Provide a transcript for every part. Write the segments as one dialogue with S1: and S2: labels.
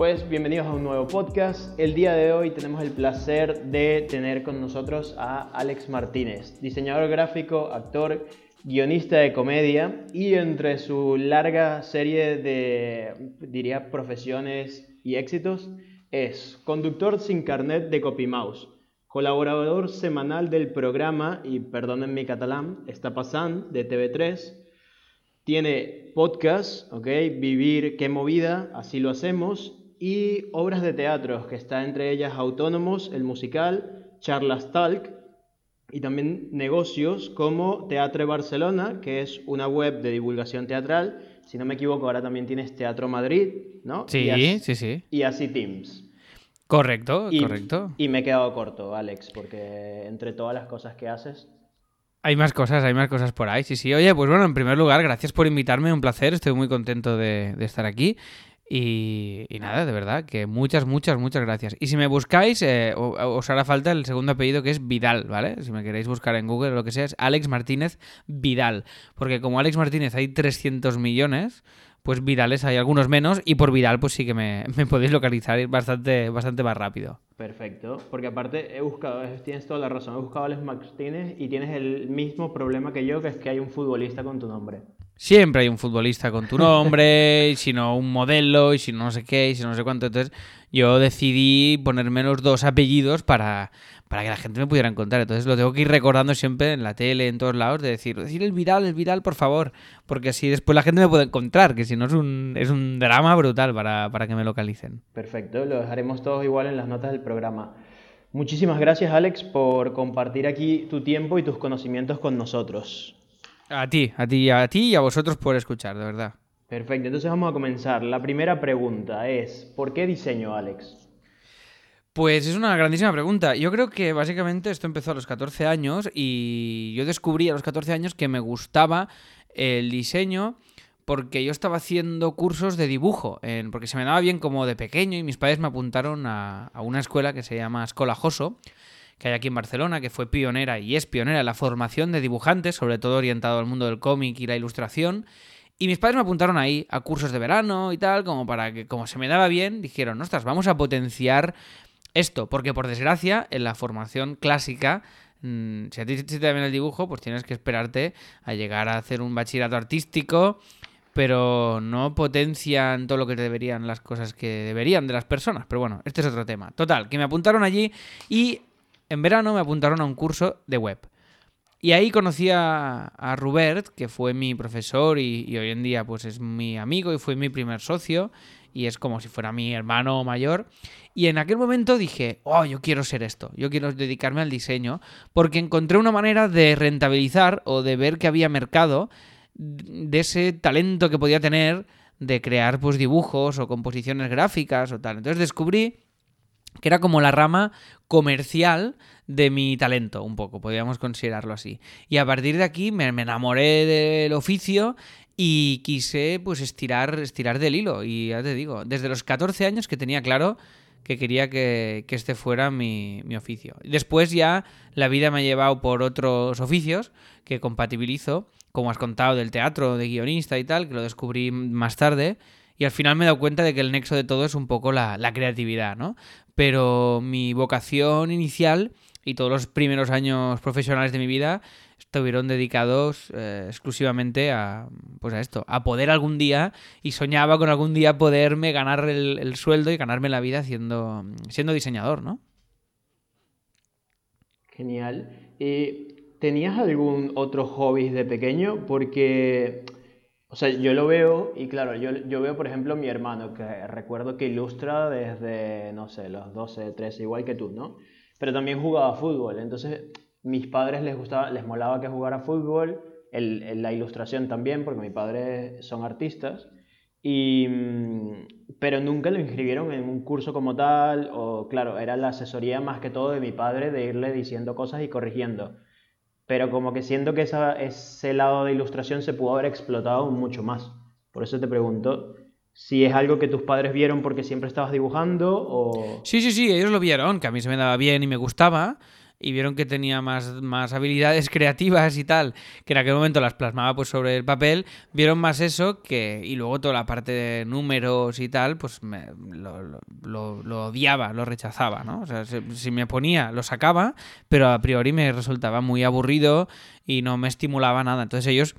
S1: Pues bienvenidos a un nuevo podcast. El día de hoy tenemos el placer de tener con nosotros a Alex Martínez, diseñador gráfico, actor, guionista de comedia y entre su larga serie de, diría, profesiones y éxitos, es conductor sin carnet de CopyMouse, colaborador semanal del programa, y perdonen mi catalán, Está pasando, de TV3, tiene podcast, ¿ok? Vivir, qué movida, así lo hacemos, y obras de teatro, que está entre ellas Autónomos, el musical, Charlas Talk, y también negocios como Teatre Barcelona, que es una web de divulgación teatral. Si no me equivoco, ahora también tienes Teatro Madrid, ¿no?
S2: Sí, sí, sí.
S1: Y así Teams.
S2: Correcto, correcto.
S1: Y me he quedado corto, Alex, porque entre todas las cosas que haces...
S2: Hay más cosas, hay más cosas por ahí, sí, sí. Oye, pues bueno, en primer lugar, gracias por invitarme, un placer, estoy muy contento de, de estar aquí. Y, nada, de verdad, que muchas, muchas, muchas gracias. Y si me buscáis, eh, os hará falta el segundo apellido que es Vidal, ¿vale? Si me queréis buscar en Google o lo que sea, es Alex Martínez Vidal. Porque como Alex Martínez hay 300 millones, pues Vidales hay algunos menos y por Vidal pues sí que me, podéis localizar bastante, bastante más rápido.
S1: Perfecto, porque aparte he buscado, tienes toda la razón, he buscado a Alex Martínez y tienes el mismo problema que yo, que es que hay un futbolista con tu nombre.
S2: Siempre hay un futbolista con tu nombre, y si no un modelo, y si no no sé qué, y si no sé cuánto. Entonces yo decidí ponerme los dos apellidos para, para que la gente me pudiera encontrar. Entonces lo tengo que ir recordando siempre en la tele, en todos lados, de decir, decir el viral, el viral, por favor. Porque así después la gente me puede encontrar, que si no es un, es un drama brutal para, para que me localicen.
S1: Perfecto, lo dejaremos todos igual en las notas del programa. Muchísimas gracias Alex por compartir aquí tu tiempo y tus conocimientos con nosotros.
S2: A ti, a ti, a ti y a vosotros por escuchar, de verdad.
S1: Perfecto, entonces vamos a comenzar. La primera pregunta es, ¿por qué diseño, Alex?
S2: Pues es una grandísima pregunta. Yo creo que básicamente esto empezó a los 14 años y yo descubrí a los 14 años que me gustaba el diseño porque yo estaba haciendo cursos de dibujo, porque se me daba bien como de pequeño y mis padres me apuntaron a, a una escuela que se llama Escola Joso que hay aquí en Barcelona, que fue pionera y es pionera en la formación de dibujantes, sobre todo orientado al mundo del cómic y la ilustración. Y mis padres me apuntaron ahí a cursos de verano y tal, como para que, como se me daba bien, dijeron, ostras, vamos a potenciar esto, porque por desgracia, en la formación clásica, mm, si a ti te da bien el dibujo, pues tienes que esperarte a llegar a hacer un bachillerato artístico, pero no potencian todo lo que deberían las cosas que deberían de las personas. Pero bueno, este es otro tema. Total, que me apuntaron allí y en verano me apuntaron a un curso de web. Y ahí conocí a, a Rubert, que fue mi profesor y, hoy en día pues es mi amigo y fue mi primer socio y es como si fuera mi hermano mayor. Y en aquel momento dije, oh, yo quiero ser esto, yo quiero dedicarme al diseño, porque encontré una manera de rentabilizar o de ver que había mercado de ese talento que podía tener de crear pues dibujos o composiciones gráficas o tal. Entonces descubrí que era como la rama comercial de mi talento, un poco, podríamos considerarlo así. Y a partir de aquí me, enamoré del oficio y quise pues estirar, estirar del hilo. Y ya te digo, desde los 14 años que tenía claro que quería que, este fuera mi, mi, oficio. Después ya la vida me ha llevado por otros oficios que compatibilizo, como has contado del teatro, de guionista y tal, que lo descubrí más tarde. Y al final me he dado cuenta de que el nexo de todo es un poco la, la creatividad, ¿no? pero mi vocación inicial y todos los primeros años profesionales de mi vida estuvieron dedicados eh, exclusivamente a, pues a esto, a poder algún día y soñaba con algún día poderme ganar el, sueldo y ganarme la vida siendo, siendo diseñador, ¿no?
S1: Genial. ¿Tenías algún otro hobby de pequeño? Porque o sea, yo lo veo y claro, yo, yo veo por ejemplo mi hermano, que recuerdo que ilustra desde, no sé, los 12, 13, igual que tú, ¿no? Pero también jugaba fútbol, entonces mis padres les gustaba, les molaba que jugara fútbol, el, la ilustración también, porque mis padres son artistas, y, mm, pero nunca lo inscribieron en un curso como tal, o claro, era la asesoría más que todo de mi padre de irle diciendo cosas y corrigiendo pero como que siento que ese lado de ilustración se pudo haber explotado mucho más. Por eso te pregunto si es algo que tus padres vieron porque siempre estabas dibujando o...
S2: Sí, sí, sí, ellos lo vieron, que a mí se me daba bien y me gustaba. Y vieron que tenía más, más habilidades creativas y tal, que en aquel momento las plasmaba pues sobre el papel, vieron más eso que, y luego toda la parte de números y tal, pues me, lo, odiaba, lo rechazaba, ¿no? O sea, si, me ponía, lo sacaba, pero a priori me resultaba muy aburrido y no me estimulaba nada. Entonces ellos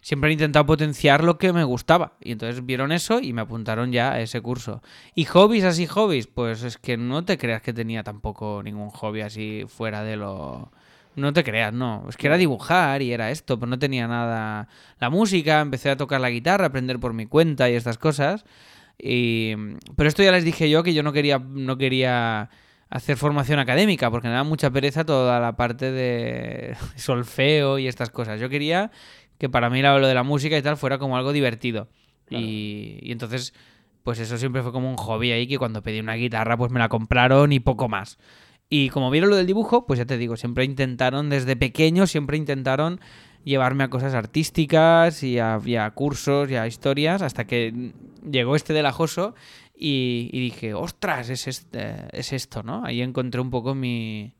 S2: siempre han intentado potenciar lo que me gustaba. Y entonces vieron eso y me apuntaron ya a ese curso. ¿Y hobbies así, hobbies? Pues es que no te creas que tenía tampoco ningún hobby así fuera de lo... No te creas, no. Es que era dibujar y era esto, pero no tenía nada... La música, empecé a tocar la guitarra, aprender por mi cuenta y estas cosas. Y... Pero esto ya les dije yo que yo no quería, no quería hacer formación académica, porque me da mucha pereza toda la parte de solfeo y estas cosas. Yo quería que para mí lo de la música y tal fuera como algo divertido. Y, entonces, pues eso siempre fue como un hobby ahí que cuando pedí una guitarra pues me la compraron y poco más. Y como vieron lo del dibujo, pues ya te digo, siempre intentaron, desde pequeño, siempre intentaron llevarme a cosas artísticas y a, cursos y a historias, hasta que llegó este del ajoso y, dije, ostras, es, este, es esto, ¿no? Ahí encontré un poco mi,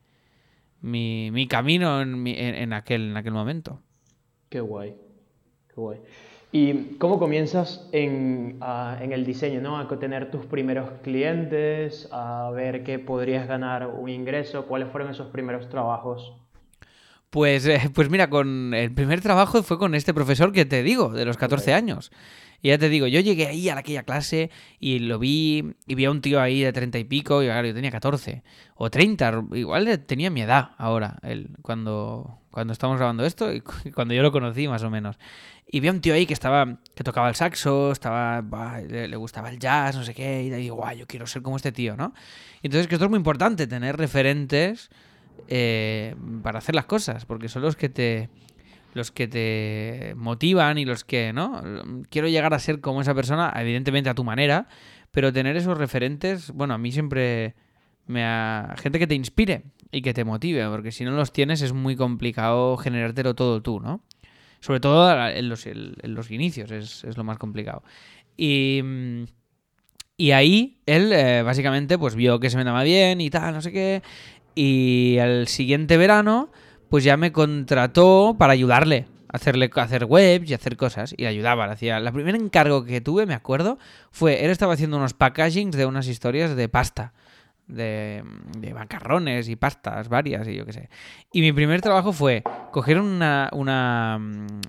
S2: mi, camino en, aquel, en aquel momento.
S1: Qué guay, qué guay. ¿Y cómo comienzas en, en, el diseño, ¿no? A tener tus primeros clientes, a ver qué podrías ganar un ingreso, cuáles fueron esos primeros trabajos.
S2: Pues, eh, pues mira, con el primer trabajo fue con este profesor que te digo, de los 14 años. Y ya te digo, yo llegué ahí a aquella clase y lo vi y vi a un tío ahí de treinta y pico y claro, yo tenía 14 o 30, igual tenía mi edad ahora, él, cuando, cuando estamos grabando esto y cuando yo lo conocí más o menos. Y vi a un tío ahí que estaba, que tocaba el saxo, estaba, le, gustaba el jazz, no sé qué, y digo, guau, yo quiero ser como este tío, ¿no? Y entonces que esto es muy importante, tener referentes eh, para hacer las cosas, porque son los que te los que te motivan y los que, ¿no? Quiero llegar a ser como esa persona, evidentemente a tu manera, pero tener esos referentes, bueno, a mí siempre me ha... gente que te inspire y que te motive, porque si no los tienes es muy complicado generártelo todo tú, ¿no? Sobre todo en los, en los inicios es, lo más complicado. Y, y ahí él eh, básicamente pues vio que se me daba bien y tal, no sé qué, y el siguiente verano pues ya me contrató para ayudarle hacerle hacer webs y hacer cosas y le ayudaba, hacía la primer encargo que tuve, me acuerdo, fue él estaba haciendo unos packagings de unas historias de pasta. De, de, macarrones y pastas varias y yo qué sé. Y mi primer trabajo fue coger una, una,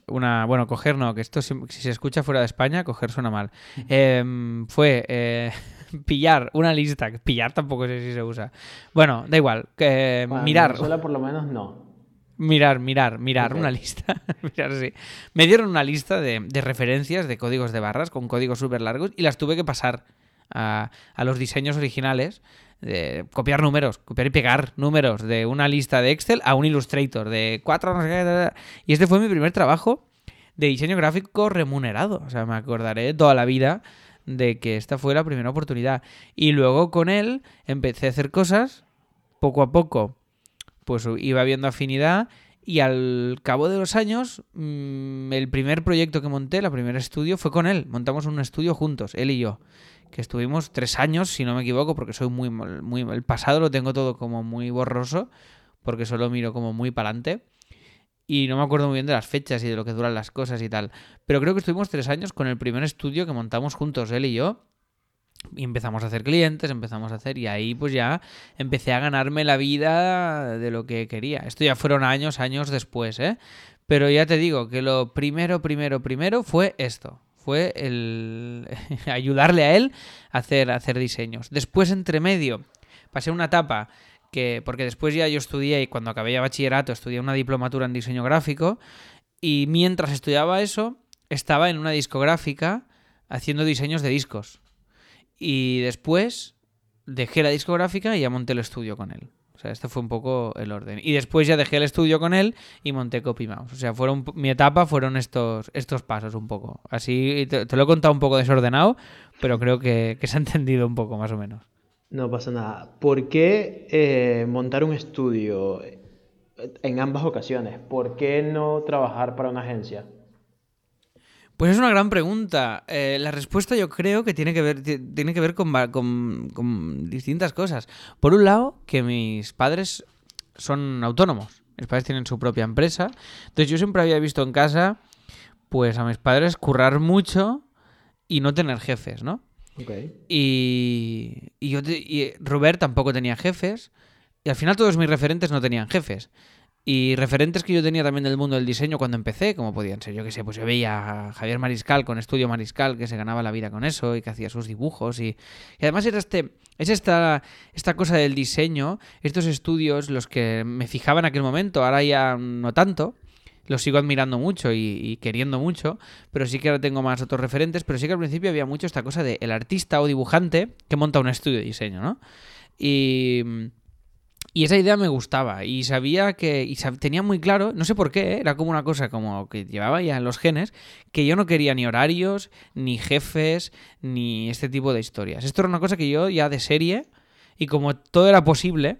S2: una bueno, coger no, que esto si, se escucha fuera de España, coger suena mal. Em, fue eh, pillar una lista, pillar tampoco sé si se usa. Bueno, da igual, que mirar.
S1: por lo menos no.
S2: Mirar, mirar, mirar una lista. mirar, sí. Me dieron una lista de, referencias de códigos de barras con códigos súper largos y las tuve que pasar a, los diseños originales. Copiar números, copiar y pegar números de una lista de Excel a un Illustrator de cuatro, no. Y este fue mi primer trabajo de diseño gráfico remunerado. O sea, me acordaré toda la vida de que esta fue la primera oportunidad. Y luego con él empecé a hacer cosas poco a poco pues iba viendo afinidad y al cabo de los años, mm, el primer proyecto que monté, el primer estudio, fue con él. Montamos un estudio juntos, él y yo. Que estuvimos tres años, si no me equivoco, porque soy muy, muy. El pasado lo tengo todo como muy borroso, porque solo miro como muy para adelante. Y no me acuerdo muy bien de las fechas y de lo que duran las cosas y tal. Pero creo que estuvimos tres años con el primer estudio que montamos juntos, él y yo. Y empezamos a hacer clientes, empezamos a hacer, y ahí pues ya empecé a ganarme la vida de lo que quería. Esto ya fueron años, años después, ¿eh? Pero ya te digo que lo primero, primero, primero fue esto. Fue el ayudarle a él a hacer, hacer diseños. Después, entre medio, pasé una etapa que, porque después ya yo estudié y cuando acabé ya bachillerato estudié una diplomatura en diseño gráfico y mientras estudiaba eso estaba en una discográfica haciendo diseños de discos. Y después dejé la discográfica y ya monté el estudio con él. Sea, este fue un poco el orden. Y después ya dejé el estudio con él y monté Copy Mouse. O sea, fueron mi etapa fueron estos, estos pasos un poco. Así te, lo he contado un poco desordenado, pero creo que, se ha entendido un poco más o menos.
S1: No pasa nada. ¿Por qué eh, montar un estudio en ambas ocasiones? ¿Por qué no trabajar para una agencia?
S2: Pues es una gran pregunta. Eh, la respuesta yo creo que tiene que ver, tiene que ver con, distintas cosas. Por un lado, que mis padres son autónomos. Mis padres tienen su propia empresa. Entonces yo siempre había visto en casa, pues a mis padres currar mucho y no tener jefes, ¿no? Y, y, yo y Robert tampoco tenía jefes. Y al final todos mis referentes no tenían jefes. Y referentes que yo tenía también del mundo del diseño cuando empecé, como podían ser, yo que sé, pues yo veía a Javier Mariscal con Estudio Mariscal, que se ganaba la vida con eso y que hacía sus dibujos. Y, además era este, es esta, esta cosa del diseño, estos estudios los que me fijaban en aquel momento, ahora ya no tanto, los sigo admirando mucho y, queriendo mucho, pero sí que ahora tengo más otros referentes, pero sí que al principio había mucho esta cosa de el artista o dibujante que monta un estudio de diseño, ¿no? Y y esa idea me gustaba y sabía que y tenía muy claro, no sé por qué, ¿eh? era como una cosa como que llevaba ya en los genes, que yo no quería ni horarios, ni jefes, ni este tipo de historias. Esto era una cosa que yo ya de serie y como todo era posible,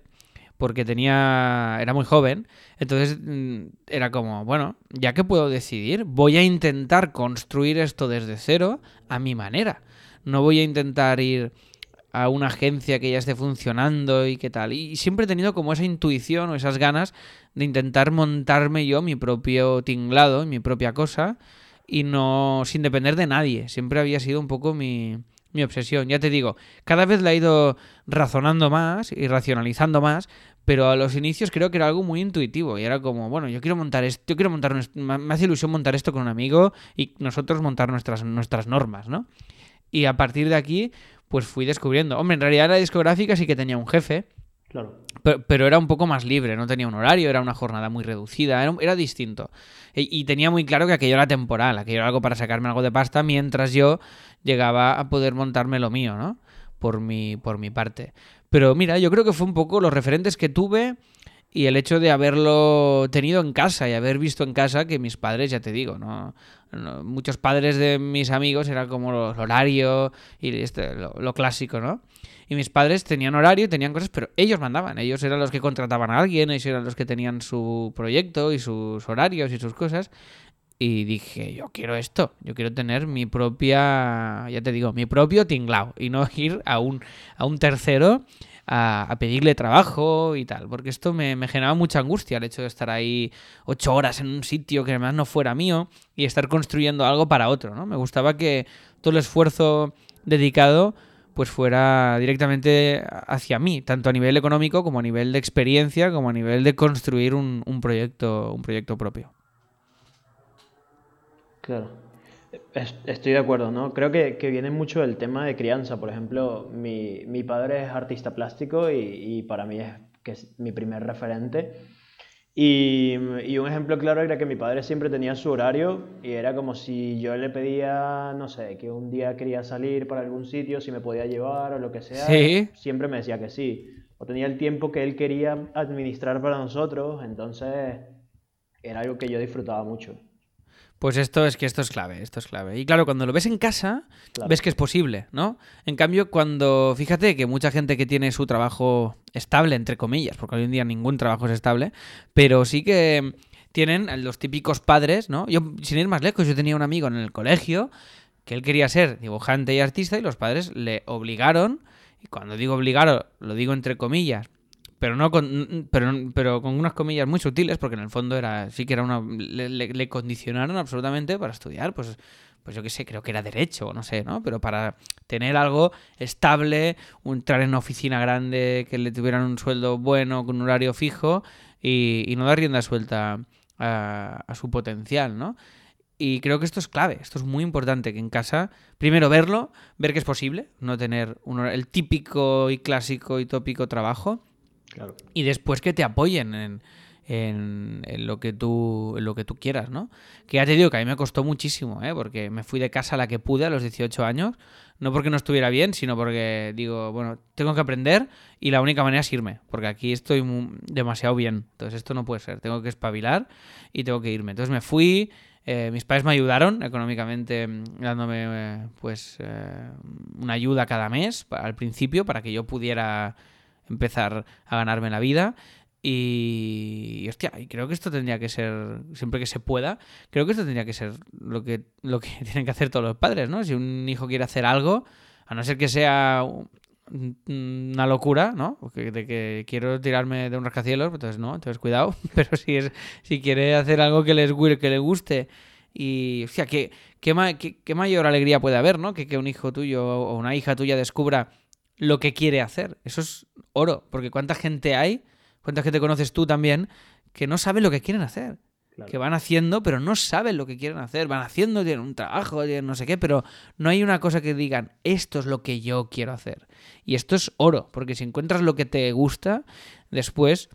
S2: porque tenía era muy joven, entonces mm, era como, bueno, ya que puedo decidir, voy a intentar construir esto desde cero a mi manera. No voy a intentar ir a una agencia que ya esté funcionando y qué tal. Y siempre he tenido como esa intuición o esas ganas de intentar montarme yo mi propio tinglado, mi propia cosa, y no sin depender de nadie. Siempre había sido un poco mi, mi obsesión. Ya te digo, cada vez la he ido razonando más y racionalizando más, pero a los inicios creo que era algo muy intuitivo y era como, bueno, yo quiero montar esto, yo quiero montar, me hace ilusión montar esto con un amigo y nosotros montar nuestras, nuestras normas, ¿no? Y a partir de aquí, pues fui descubriendo. Hombre, en realidad la discográfica sí que tenía un jefe.
S1: Claro.
S2: Pero, era un poco más libre, no tenía un horario, era una jornada muy reducida, era, distinto. Y, tenía muy claro que aquello era temporal, aquello era algo para sacarme algo de pasta mientras yo llegaba a poder montarme lo mío, ¿no? Por mi, por mi parte. Pero mira, yo creo que fue un poco los referentes que tuve y el hecho de haberlo tenido en casa y haber visto en casa que mis padres, ya te digo, no, muchos padres de mis amigos era como los horario y este, lo, clásico, ¿no? Y mis padres tenían horario, tenían cosas, pero ellos mandaban, ellos eran los que contrataban a alguien, ellos eran los que tenían su proyecto y sus horarios y sus cosas. Y dije, yo quiero esto, yo quiero tener mi propia, ya te digo, mi propio tinglao y no ir a un, a un tercero a, pedirle trabajo y tal, porque esto me, generaba mucha angustia el hecho de estar ahí ocho horas en un sitio que además no fuera mío y estar construyendo algo para otro, ¿no? Me gustaba que todo el esfuerzo dedicado pues fuera directamente hacia mí, tanto a nivel económico como a nivel de experiencia, como a nivel de construir un proyecto, un proyecto propio.
S1: Claro. Estoy de acuerdo, ¿no? Creo que, que, viene mucho del tema de crianza. Por ejemplo, mi, mi padre es artista plástico y, y, para mí es, que es mi primer referente. Y, y, un ejemplo claro era que mi padre siempre tenía su horario y era como si yo le pedía, no sé, que un día quería salir para algún sitio, si me podía llevar o lo que sea, siempre me decía que sí. O tenía el tiempo que él quería administrar para nosotros, entonces era algo que yo disfrutaba mucho.
S2: Pues esto es que esto es clave, esto es clave. Y claro, cuando lo ves en casa, ves que es posible, ¿no? En cambio, cuando, fíjate que mucha gente que tiene su trabajo estable, entre comillas, porque hoy en día ningún trabajo es estable, pero sí que tienen los típicos padres, ¿no? Yo, sin ir más lejos, yo tenía un amigo en el colegio que él quería ser dibujante y artista y los padres le obligaron, y cuando digo obligaron, lo digo entre comillas, pero no con, pero, pero con unas comillas muy sutiles, porque en el fondo era sí que era una le, condicionaron absolutamente para estudiar, pues pues yo qué sé, creo que era derecho, no sé, ¿no? Pero para tener algo estable, entrar en una oficina grande, que le tuvieran un sueldo bueno, con un horario fijo y, no dar rienda suelta a, a, su potencial, ¿no? Y creo que esto es clave, esto es muy importante, que en casa, primero verlo, ver que es posible, no tener un, el típico y clásico y tópico trabajo, y después que te apoyen en, en, lo que tú, lo que tú quieras, ¿no? Que ya te digo que a mí me costó muchísimo, ¿eh? Porque me fui de casa a la que pude a los 18 años, no porque no estuviera bien, sino porque digo, bueno, tengo que aprender y la única manera es irme, porque aquí estoy demasiado bien, entonces esto no puede ser, tengo que espabilar y tengo que irme. Entonces me fui, eh, mis padres me ayudaron económicamente dándome eh, pues eh, una ayuda cada mes al principio para que yo pudiera empezar a ganarme la vida. Y, hostia, y creo que esto tendría que ser, siempre que se pueda, creo que esto tendría que ser lo que, lo que tienen que hacer todos los padres, ¿no? Si un hijo quiere hacer algo, a no ser que sea una locura, ¿no? de que quiero tirarme de un rascacielos, pues entonces no, entonces cuidado. Pero si es si quiere hacer algo que les que le guste y, o sea, ¿qué, qué, qué, mayor alegría puede haber, ¿no? Que, que un hijo tuyo o una hija tuya descubra lo que quiere hacer. Eso es oro, porque cuánta gente hay, cuánta gente conoces tú también, que no sabe lo que quieren hacer. Que van haciendo, pero no saben lo que quieren hacer. Van haciendo, tienen un trabajo, tienen no sé qué, pero no hay una cosa que digan, esto es lo que yo quiero hacer. Y esto es oro, porque si encuentras lo que te gusta, después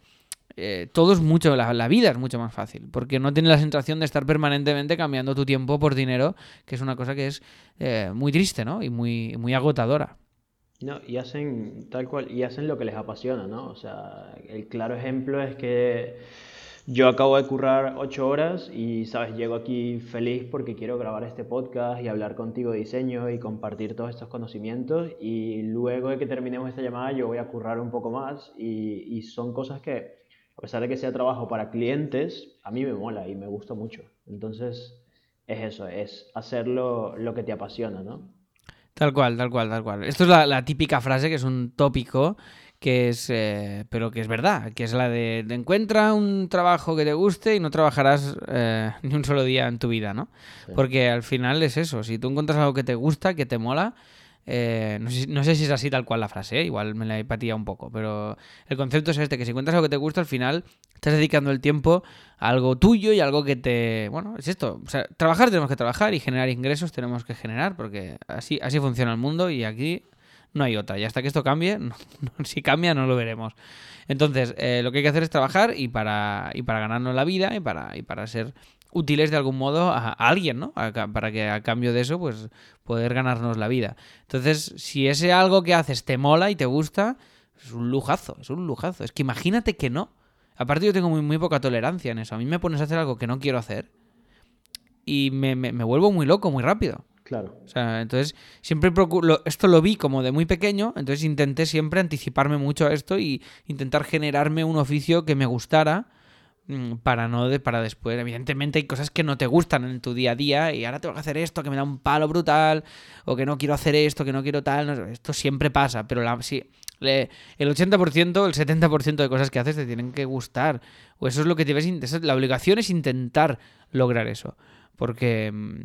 S2: eh, todo es mucho, la, vida es mucho más fácil, porque no tienes la sensación de estar permanentemente cambiando tu tiempo por dinero, que es una cosa que es eh, muy triste, ¿no? Y muy, muy agotadora.
S1: No, y hacen tal cual, y hacen lo que les apasiona, ¿no? O sea, el claro ejemplo es que yo acabo de currar ocho horas y, sabes, llego aquí feliz porque quiero grabar este podcast y hablar contigo de diseño y compartir todos estos conocimientos. Y luego de que terminemos esta llamada, yo voy a currar un poco más y, y son cosas que a pesar de que sea trabajo para clientes, a mí me mola y me gusta mucho. Entonces, es eso, es hacerlo lo que te apasiona, ¿no?
S2: Tal cual, tal cual, tal cual. Esto es la, típica frase que es un tópico, que es, eh, pero que es verdad, que es la de, encuentra un trabajo que te guste y no trabajarás eh, ni un solo día en tu vida, ¿no? Porque al final es eso, si tú encuentras algo que te gusta, que te mola, eh, no, sé, si es así tal cual la frase, ¿eh? igual me la he un poco, pero el concepto es este, que si encuentras algo que te gusta, al final estás dedicando el tiempo a algo tuyo y algo que te... Bueno, es esto. Trabajar tenemos que trabajar y generar ingresos tenemos que generar, porque así, así funciona el mundo y aquí no hay otra. Y hasta que esto cambie, si cambia no lo veremos. Entonces, eh, lo que hay que hacer es trabajar y para, y para ganarnos la vida y para, y para ser útiles de algún modo a, alguien, ¿no? para que a cambio de eso, pues poder ganarnos la vida. Entonces, si ese algo que haces te mola y te gusta, es un lujazo, es un lujazo. Es que imagínate que no. Aparte yo tengo muy, muy poca tolerancia en eso. A mí me pones a hacer algo que no quiero hacer y me, me, vuelvo muy loco muy rápido.
S1: Claro.
S2: O sea, entonces siempre procuro, esto lo vi como de muy pequeño, entonces intenté siempre anticiparme mucho a esto y intentar generarme un oficio que me gustara para no para después. Evidentemente hay cosas que no te gustan en tu día a día y ahora tengo que hacer esto que me da un palo brutal o que no quiero hacer esto, que no quiero tal. esto siempre pasa, pero la, sí, el 80%, el 70% de cosas que haces te tienen que gustar. O eso es lo que te La obligación es intentar lograr eso. Porque mm,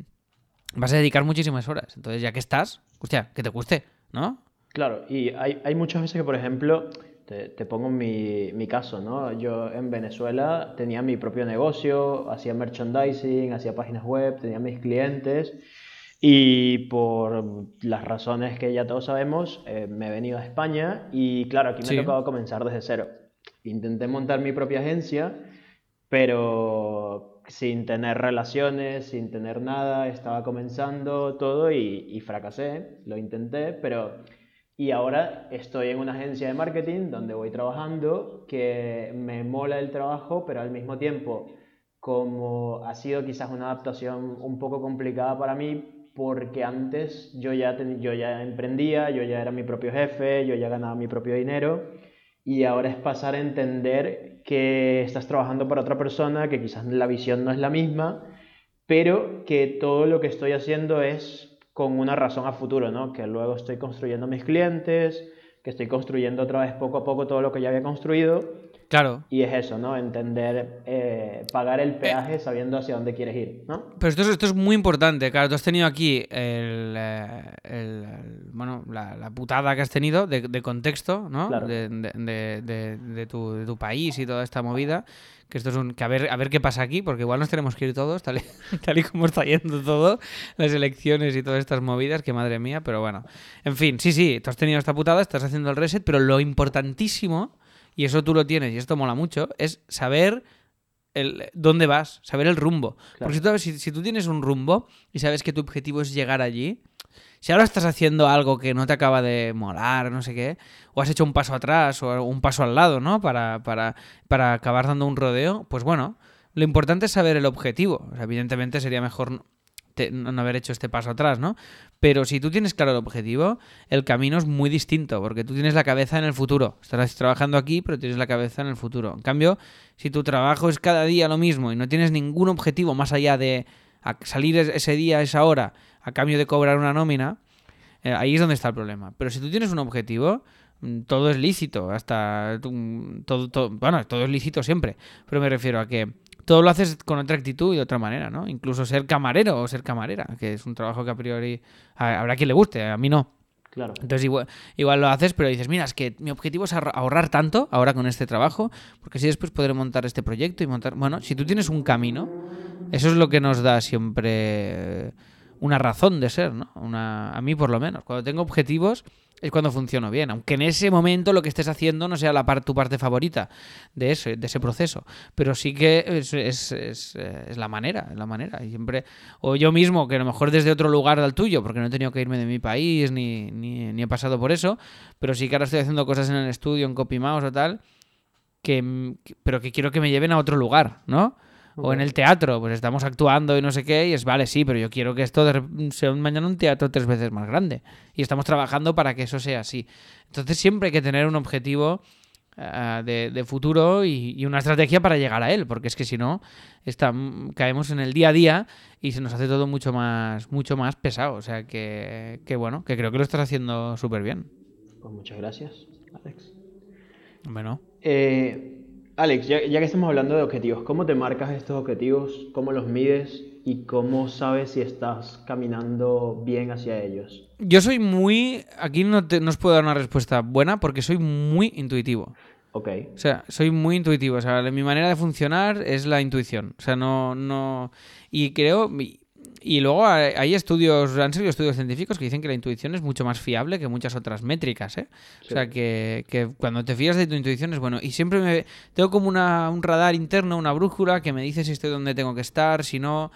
S2: vas a dedicar muchísimas horas. Entonces, ya que estás, hostia, que te guste, ¿no?
S1: Claro, y hay, hay muchas veces que, por ejemplo, te, pongo mi, mi, caso, ¿no? Yo en Venezuela tenía mi propio negocio, hacía merchandising, hacía páginas web, tenía mis clientes y por las razones que ya todos sabemos, eh, me he venido a España y claro, aquí me ha tocado comenzar desde cero. Intenté montar mi propia agencia, pero sin tener relaciones, sin tener nada, estaba comenzando todo y, y fracasé. Lo intenté, pero y ahora estoy en una agencia de marketing donde voy trabajando, que me mola el trabajo, pero al mismo tiempo, como ha sido quizás una adaptación un poco complicada para mí, porque antes yo ya, yo ya emprendía, yo ya era mi propio jefe, yo ya ganaba mi propio dinero, y ahora es pasar a entender que estás trabajando para otra persona, que quizás la visión no es la misma, pero que todo lo que estoy haciendo es con una razón a futuro, ¿no? Que luego estoy construyendo mis clientes, que estoy construyendo otra vez poco a poco todo lo que ya había construido.
S2: Claro.
S1: Y es eso, ¿no? Entender, eh, pagar el peaje sabiendo hacia dónde quieres ir, ¿no?
S2: Pero esto es, esto es muy importante. Claro, tú has tenido aquí el, eh, bueno, la, putada que has tenido de, contexto, ¿no? De, de, tu, de tu país y toda esta movida que esto es un que a ver a ver qué pasa aquí porque igual nos tenemos que ir todos tal y, tal y como está yendo todo las elecciones y todas estas movidas que madre mía pero bueno. En fin sí sí tú has tenido esta putada estás haciendo el reset pero lo importantísimo y eso tú lo tienes y esto mola mucho es saber el, dónde vas saber el rumbo. Porque si tú, si, si tú tienes un rumbo y sabes que tu objetivo es llegar allí si ahora estás haciendo algo que no te acaba de molar, no sé qué, o has hecho un paso atrás o un paso al lado, ¿no? Para, para, para acabar dando un rodeo, pues bueno, lo importante es saber el objetivo. evidentemente sería mejor no haber hecho este paso atrás, ¿no? Pero si tú tienes claro el objetivo, el camino es muy distinto, porque tú tienes la cabeza en el futuro. Estás trabajando aquí, pero tienes la cabeza en el futuro. En cambio, si tu trabajo es cada día lo mismo y no tienes ningún objetivo más allá de salir ese día, esa hora, a cambio de cobrar una nómina, Eh, ahí es donde está el problema. Pero si tú tienes un objetivo, mm, todo es lícito, hasta todo, todo, bueno, todo es lícito siempre, pero me refiero a que todo lo haces con otra actitud y de otra manera, ¿no? Incluso ser camarero o ser camarera, que es un trabajo que a priori habrá quien le guste, a mí no.
S1: Claro.
S2: Entonces igual, lo haces, pero dices, mira, es que mi objetivo es ahorrar tanto ahora con este trabajo, porque así después podré montar este proyecto y montar... Bueno, si tú tienes un camino, eso es lo que nos da siempre una razón de ser, ¿no? Una, a mí por lo menos. Cuando tengo objetivos es cuando funciono bien, aunque en ese momento lo que estés haciendo no sea la tu parte favorita de ese, de ese proceso, pero sí que es, es, es, es, la manera, es la manera. Siempre, o yo mismo, que a lo mejor desde otro lugar al tuyo, porque no he tenido que irme de mi país ni, ni, he pasado por eso, pero sí que ahora estoy haciendo cosas en el estudio, en CopyMouse o tal, que, pero que quiero que me lleven a otro lugar, ¿no? O en el teatro, pues estamos actuando y no sé qué, y es, vale, sí, pero yo quiero que esto sea mañana un teatro tres veces más grande. Y estamos trabajando para que eso sea así. Entonces siempre hay que tener un objetivo eh, de, futuro y, una estrategia para llegar a él, porque es que si no, está, caemos en el día a día y se nos hace todo mucho más, mucho más pesado. O sea que, que bueno, que creo que lo estás haciendo súper bien.
S1: Pues muchas gracias, Alex.
S2: Bueno.
S1: Eh, Alex, ya, que estamos hablando de objetivos, ¿cómo te marcas estos objetivos? ¿Cómo los mides? ¿Y cómo sabes si estás caminando bien hacia ellos?
S2: Yo soy muy... Aquí no, te, os puedo dar una respuesta buena porque soy muy intuitivo.
S1: Ok.
S2: O sea, soy muy intuitivo. O sea, mi manera de funcionar es la intuición. O sea, no... no... Y creo... Y luego hay estudios, han salido estudios científicos que dicen que la intuición es mucho más fiable que muchas otras métricas, ¿eh? O sea, que, cuando te fías de tu intuición es bueno. Y siempre me tengo como una, un radar interno, una brújula que me dice si estoy donde tengo que estar, si no.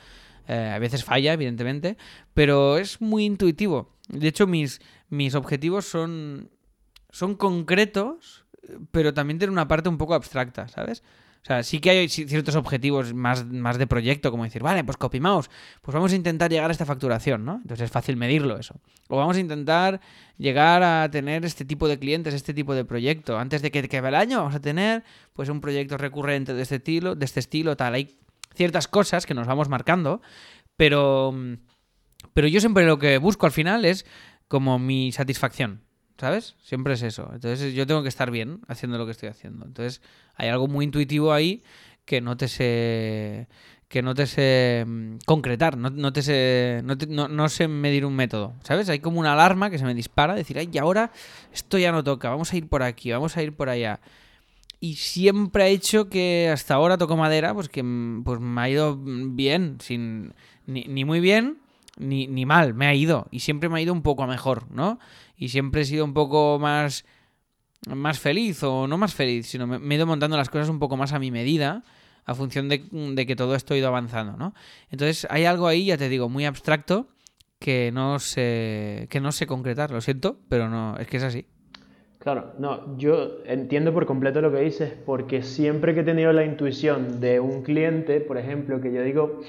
S2: Eh, a veces falla, evidentemente, pero es muy intuitivo. De hecho, mis, mis objetivos son, son concretos, pero también tienen una parte un poco abstracta, ¿sabes? O sea, sí que hay ciertos objetivos más, más de proyecto, como decir, vale, pues CopyMouse, pues vamos a intentar llegar a esta facturación, ¿no? Entonces es fácil medirlo eso. O vamos a intentar llegar a tener este tipo de clientes, este tipo de proyecto. Antes de que acabe el año vamos a tener pues un proyecto recurrente de este estilo, de este estilo, tal. Hay ciertas cosas que nos vamos marcando, pero, pero yo siempre lo que busco al final es como mi satisfacción. ¿Sabes? Siempre es eso. Entonces yo tengo que estar bien haciendo lo que estoy haciendo. Entonces hay algo muy intuitivo ahí que no te sé que no te sé mm, concretar, no, te sé no, sé medir un método, ¿sabes? Hay como una alarma que se me dispara, decir, ay, y ahora esto ya no toca, vamos a ir por aquí, vamos a ir por allá. Y siempre ha hecho que hasta ahora toco madera, pues que mm, pues me ha ido bien, sin ni, ni muy bien ni, ni mal, me ha ido. Y siempre me ha ido un poco a mejor, ¿no? Y siempre he sido un poco más, más feliz o no más feliz, sino me, he ido montando las cosas un poco más a mi medida a función de, que todo esto ha ido avanzando, ¿no? Entonces hay algo ahí, ya te digo, muy abstracto que no sé, que no sé concretar, lo siento, pero no, es que es así.
S1: Claro, no, yo entiendo por completo lo que dices, porque siempre que he tenido la intuición de un cliente, por ejemplo, que yo digo,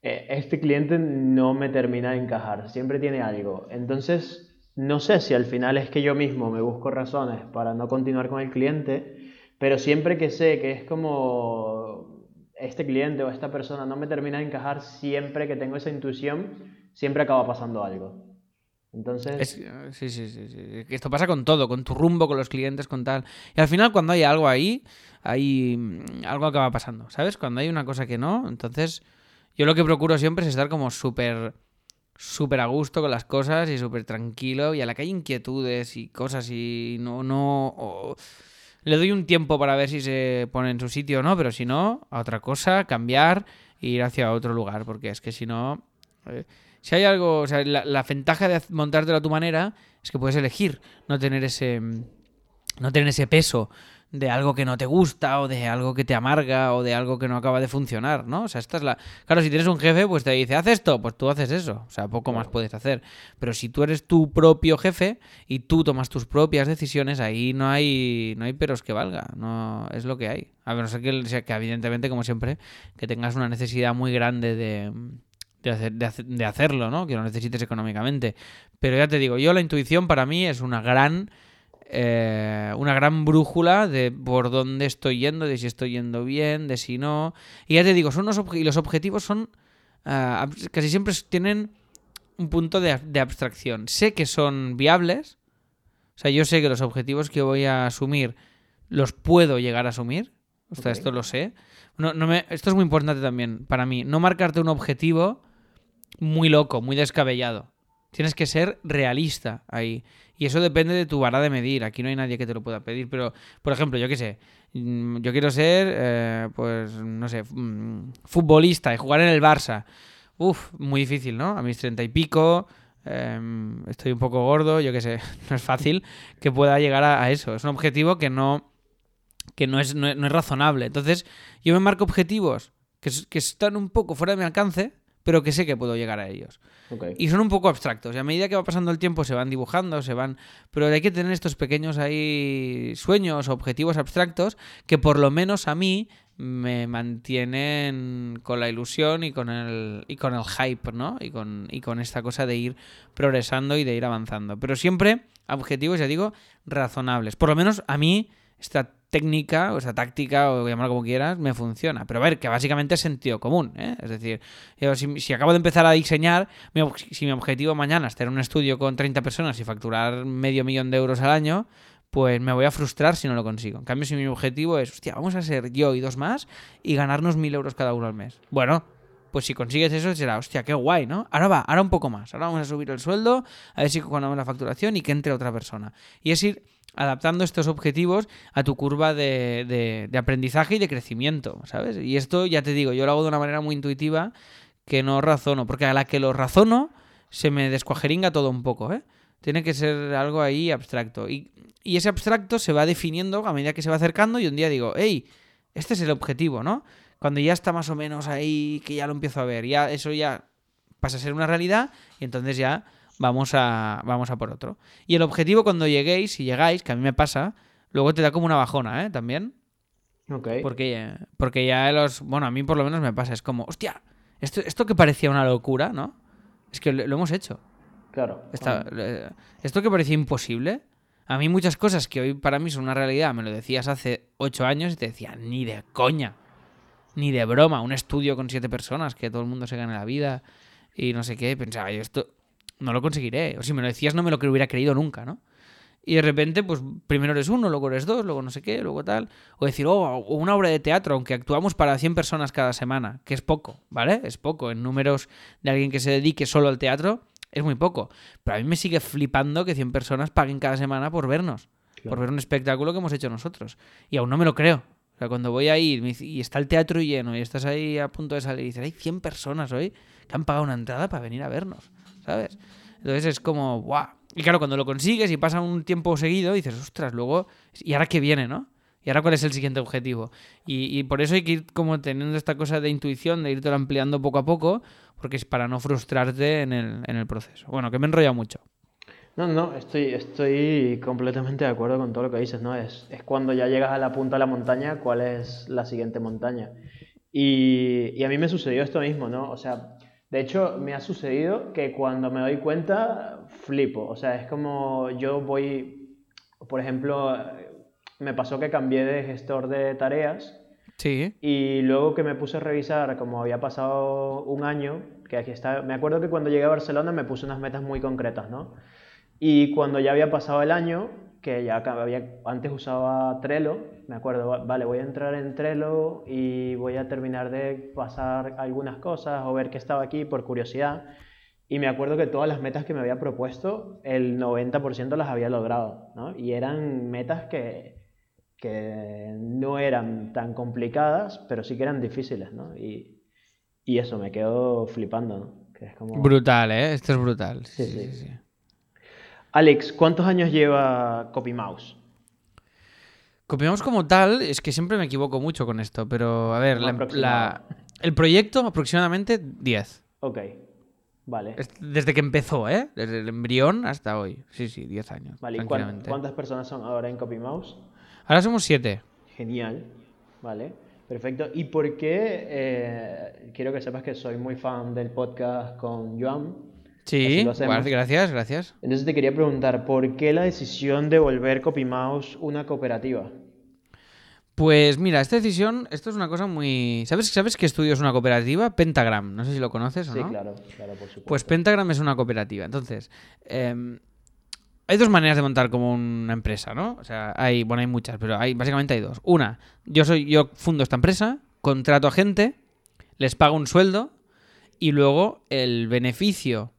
S1: eh, este cliente no me termina de encajar, siempre tiene algo. Entonces, no sé si al final es que yo mismo me busco razones para no continuar con el cliente, pero siempre que sé que es como este cliente o esta persona no me termina de encajar, siempre que tengo esa intuición, siempre acaba pasando algo. Entonces...
S2: sí, sí, sí, sí. Esto pasa con todo, con tu rumbo, con los clientes, con tal. Y al final cuando hay algo ahí, hay mm, algo acaba pasando, ¿sabes? Cuando hay una cosa que no, entonces yo lo que procuro siempre es estar como súper súper a gusto con las cosas y súper tranquilo y a la que hay inquietudes y cosas y no, no... Le doy un tiempo para ver si se pone en su sitio o no, pero si no, a otra cosa, cambiar e ir hacia otro lugar, porque es que si no... Eh, si hay algo, o sea, la, la ventaja de montártelo a tu manera es que puedes elegir no tener ese... no tener ese peso de algo que no te gusta o de algo que te amarga o de algo que no acaba de funcionar, ¿no? O sea, esta es la... Claro, si tienes un jefe, pues te dice, haz esto, pues tú haces eso. O sea, poco más puedes hacer. Pero si tú eres tu propio jefe y tú tomas tus propias decisiones, ahí no hay, no hay peros que valga. No, es lo que hay. A ver, que, que evidentemente, como siempre, que tengas una necesidad muy grande de... De, de hacerlo, ¿no? Que lo necesites económicamente. Pero ya te digo, yo la intuición para mí es una gran eh, una gran brújula de por dónde estoy yendo, de si estoy yendo bien, de si no. Y ya te digo, son y los objetivos son. Ah, casi siempre tienen un punto de, de abstracción. Sé que son viables. O sea, yo sé que los objetivos que voy a asumir los puedo llegar a asumir. O sea, esto lo sé. No, no me, esto es muy importante también para mí. No marcarte un objetivo muy loco, muy descabellado. Tienes que ser realista ahí. Y eso depende de tu vara de medir. Aquí no hay nadie que te lo pueda pedir. Pero, por ejemplo, yo qué sé. mm, Yo quiero ser, eh, pues, no sé, mm, futbolista y jugar en el Barça. Uf, muy difícil, ¿no? A mis treinta y pico. em, estoy un poco gordo, yo qué sé. No es fácil que pueda llegar a, eso. Es un objetivo que no que no es, no, es- razonable. Entonces, yo me marco objetivos que, que están un poco fuera de mi alcance, pero que sé que puedo llegar a ellos. Y son un poco abstractos. Y a medida que va pasando el tiempo se van dibujando, se van... Pero hay que tener estos pequeños ahí sueños, objetivos abstractos, que por lo menos a mí me mantienen con la ilusión y con el, y con el hype, ¿no? Y con, y con esta cosa de ir progresando y de ir avanzando. Pero siempre objetivos, ya digo, razonables. Por lo menos a mí esta técnica o esta táctica o llamarlo como quieras me funciona. Pero a ver, que básicamente es sentido común. ¿eh? Es decir, yo si, si acabo de empezar a diseñar, si mi objetivo mañana es tener un estudio con 30 personas y facturar medio millón de euros al año, pues me voy a frustrar si no lo consigo. En cambio, si mi objetivo es, hostia, vamos a ser yo y dos más y ganarnos mil euros cada uno al mes. Bueno, pues si consigues eso será, hostia, qué guay, ¿no? Ahora va, ahora un poco más. Ahora vamos a subir el sueldo, a ver si cuando la facturación y que entre otra persona. Y es ir adaptando estos objetivos a tu curva de, de- aprendizaje y de crecimiento, ¿sabes? Y esto, ya te digo, yo lo hago de una manera muy intuitiva que no razono, porque a la que lo razono se me descuajeringa todo un poco, ¿eh? Tiene que ser algo ahí abstracto. Y, y ese abstracto se va definiendo a medida que se va acercando y un día digo, hey, este es el objetivo, ¿no? Cuando ya está más o menos ahí, que ya lo empiezo a ver, ya eso ya pasa a ser una realidad y entonces ya vamos a, vamos a por otro. Y el objetivo cuando lleguéis, si llegáis, que a mí me pasa, luego te da como una bajona, ¿eh? También.
S1: Ok.
S2: Porque, porque ya los... Bueno, a mí por lo menos me pasa, es como, hostia, esto, esto que parecía una locura, ¿no? Es que lo, lo hemos hecho.
S1: Claro.
S2: Esta- eh, esto que parecía imposible, a mí muchas cosas que hoy para mí son una realidad, me lo decías hace ocho años y te decía, ni de coña, ni de broma, un estudio con siete personas, que todo el mundo se gane la vida y no sé qué, pensaba yo, esto no lo conseguiré. O si me lo decías no me lo hubiera creído nunca, ¿no? Y de repente, pues primero eres uno, luego eres dos, luego no sé qué, luego tal. O decir, oh, una obra de teatro, aunque actuamos para 100 personas cada semana, que es poco, ¿vale? Es poco. En números de alguien que se dedique solo al teatro, es muy poco. Pero a mí me sigue flipando que 100 personas paguen cada semana por vernos,
S1: Claro.
S2: por ver un espectáculo que hemos hecho nosotros. Y aún no me lo creo. O sea, cuando voy ahí y está el teatro lleno y estás ahí a punto de salir y dices, hay 100 personas hoy que han pagado una entrada para venir a vernos, ¿sabes? Entonces es como, ¡guau! Y claro, cuando lo consigues y pasa un tiempo seguido, dices, ostras, luego, ¿y ahora qué viene, no? ¿Y ahora cuál es el siguiente objetivo? Y, y por eso hay que ir como teniendo esta cosa de intuición, de irte ampliando poco a poco, porque es para no frustrarte en el, en el proceso. Bueno, que me he enrollado mucho.
S1: No, no, estoy, estoy completamente de acuerdo con todo lo que dices, ¿no? Es, es cuando ya llegas a la punta de la montaña, cuál es la siguiente montaña. Y, y a mí me sucedió esto mismo, ¿no? O sea, de hecho, me ha sucedido que cuando me doy cuenta, flipo. O sea, es como yo voy, por ejemplo, me pasó que cambié de gestor de tareas
S2: Sí.
S1: y luego que me puse a revisar, como había pasado un año, que aquí está, me acuerdo que cuando llegué a Barcelona me puse unas metas muy concretas, ¿no? Y cuando ya había pasado el año, que ya había, antes usaba Trello, me acuerdo, va- vale, voy a entrar en Trello y voy a terminar de pasar algunas cosas o ver qué estaba aquí por curiosidad. Y me acuerdo que todas las metas que me había propuesto, el 90% las había logrado, ¿no? Y eran metas que, que no eran tan complicadas, pero sí que eran difíciles, ¿no? Y, y eso, me quedo flipando, ¿no? Que es como...
S2: Brutal, ¿eh? Esto es brutal.
S1: Sí, sí. Alex, ¿cuántos años lleva CopyMouse?
S2: Copiamos como tal, es que siempre me equivoco mucho con esto, pero a ver, la- la- el proyecto aproximadamente 10.
S1: Ok, vale.
S2: Es- Desde que empezó, ¿eh? Desde el embrión hasta hoy. Sí, sí, 10 años.
S1: Vale, ¿y cuántas personas son ahora en CopyMouse?
S2: Ahora somos 7.
S1: Genial, vale, perfecto. ¿Y por qué? eh, quiero que sepas que soy muy fan del podcast con Joan.
S2: Sí, gracias, gracias.
S1: Entonces te quería preguntar, ¿por qué la decisión de volver CopyMouse una cooperativa?
S2: Pues mira, esta decisión, esto es una cosa muy... ¿Sabes, ¿sabes qué estudio es una cooperativa? Pentagram, no sé si lo conoces o
S1: Sí,
S2: no.
S1: claro, claro, por supuesto.
S2: Pues Pentagram es una cooperativa. Entonces, em, hay dos maneras de montar como una empresa, ¿no? O sea, hay, bueno, hay muchas, pero hay, básicamente hay dos. Una, yo soy, yo fundo esta empresa, contrato a gente, les pago un sueldo y luego el beneficio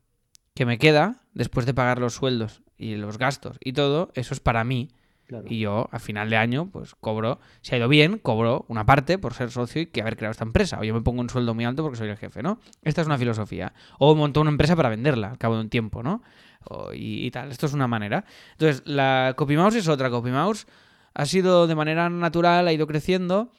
S2: que me queda después de pagar los sueldos y los gastos y todo, eso es para mí.
S1: Claro.
S2: Y yo, a final de año, pues cobro, si ha ido bien, cobro una parte por ser socio y que haber creado esta empresa. O yo me pongo un sueldo muy alto porque soy el jefe, ¿no? Esta es una filosofía. O monto una empresa para venderla al cabo de un tiempo, ¿no? O- y, y tal. Esto es una manera. Entonces, la CopyMouse es otra. CopyMouse ha sido de manera natural, ha ido creciendo.